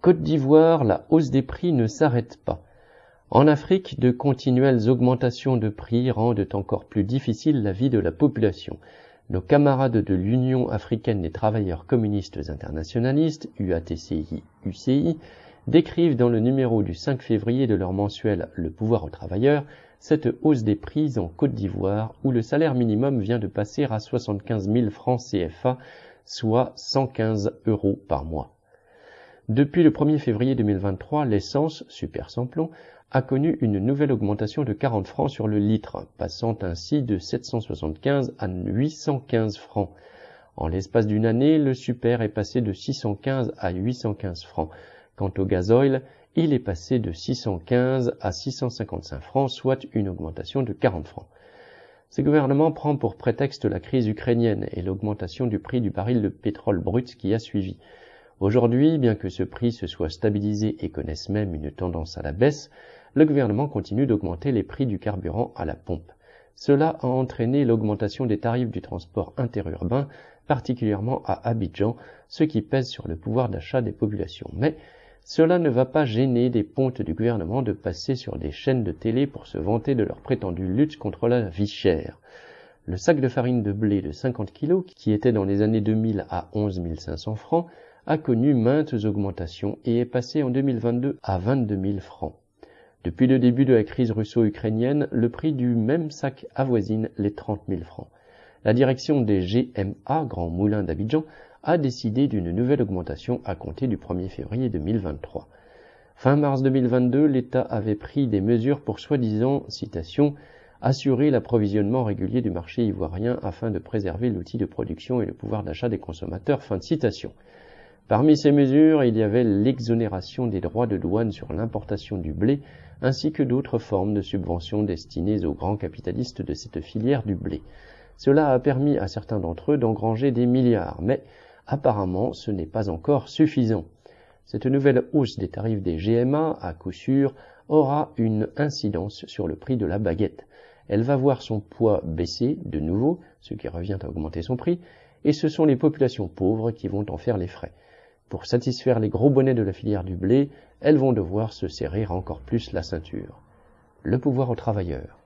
Côte d'Ivoire, la hausse des prix ne s'arrête pas. En Afrique, de continuelles augmentations de prix rendent encore plus difficile la vie de la population. Nos camarades de l'Union africaine des travailleurs communistes internationalistes, UATCI-UCI, décrivent dans le numéro du 5 février de leur mensuel Le pouvoir aux travailleurs cette hausse des prix en Côte d'Ivoire où le salaire minimum vient de passer à 75 000 francs CFA, soit 115 euros par mois. Depuis le 1er février 2023, l'essence, super sans plomb, a connu une nouvelle augmentation de 40 francs sur le litre, passant ainsi de 775 à 815 francs. En l'espace d'une année, le super est passé de 615 à 815 francs. Quant au gazoil, il est passé de 615 à 655 francs, soit une augmentation de 40 francs. Ce gouvernement prend pour prétexte la crise ukrainienne et l'augmentation du prix du baril de pétrole brut qui a suivi. Aujourd'hui, bien que ce prix se soit stabilisé et connaisse même une tendance à la baisse, le gouvernement continue d'augmenter les prix du carburant à la pompe. Cela a entraîné l'augmentation des tarifs du transport interurbain, particulièrement à Abidjan, ce qui pèse sur le pouvoir d'achat des populations. Mais cela ne va pas gêner des pontes du gouvernement de passer sur des chaînes de télé pour se vanter de leur prétendue lutte contre la vie chère. Le sac de farine de blé de 50 kg, qui était dans les années 2000 à 11 500 francs, a connu maintes augmentations et est passé en 2022 à 22 000 francs. Depuis le début de la crise russo-ukrainienne, le prix du même sac avoisine les 30 000 francs. La direction des GMA, Grand Moulin d'Abidjan, a décidé d'une nouvelle augmentation à compter du 1er février 2023. Fin mars 2022, l'État avait pris des mesures pour soi-disant, citation, assurer l'approvisionnement régulier du marché ivoirien afin de préserver l'outil de production et le pouvoir d'achat des consommateurs. Fin de citation. Parmi ces mesures, il y avait l'exonération des droits de douane sur l'importation du blé, ainsi que d'autres formes de subventions destinées aux grands capitalistes de cette filière du blé. Cela a permis à certains d'entre eux d'engranger des milliards, mais apparemment ce n'est pas encore suffisant. Cette nouvelle hausse des tarifs des GMA, à coup sûr, aura une incidence sur le prix de la baguette. Elle va voir son poids baisser de nouveau, ce qui revient à augmenter son prix, et ce sont les populations pauvres qui vont en faire les frais. Pour satisfaire les gros bonnets de la filière du blé, elles vont devoir se serrer encore plus la ceinture. Le pouvoir aux travailleurs.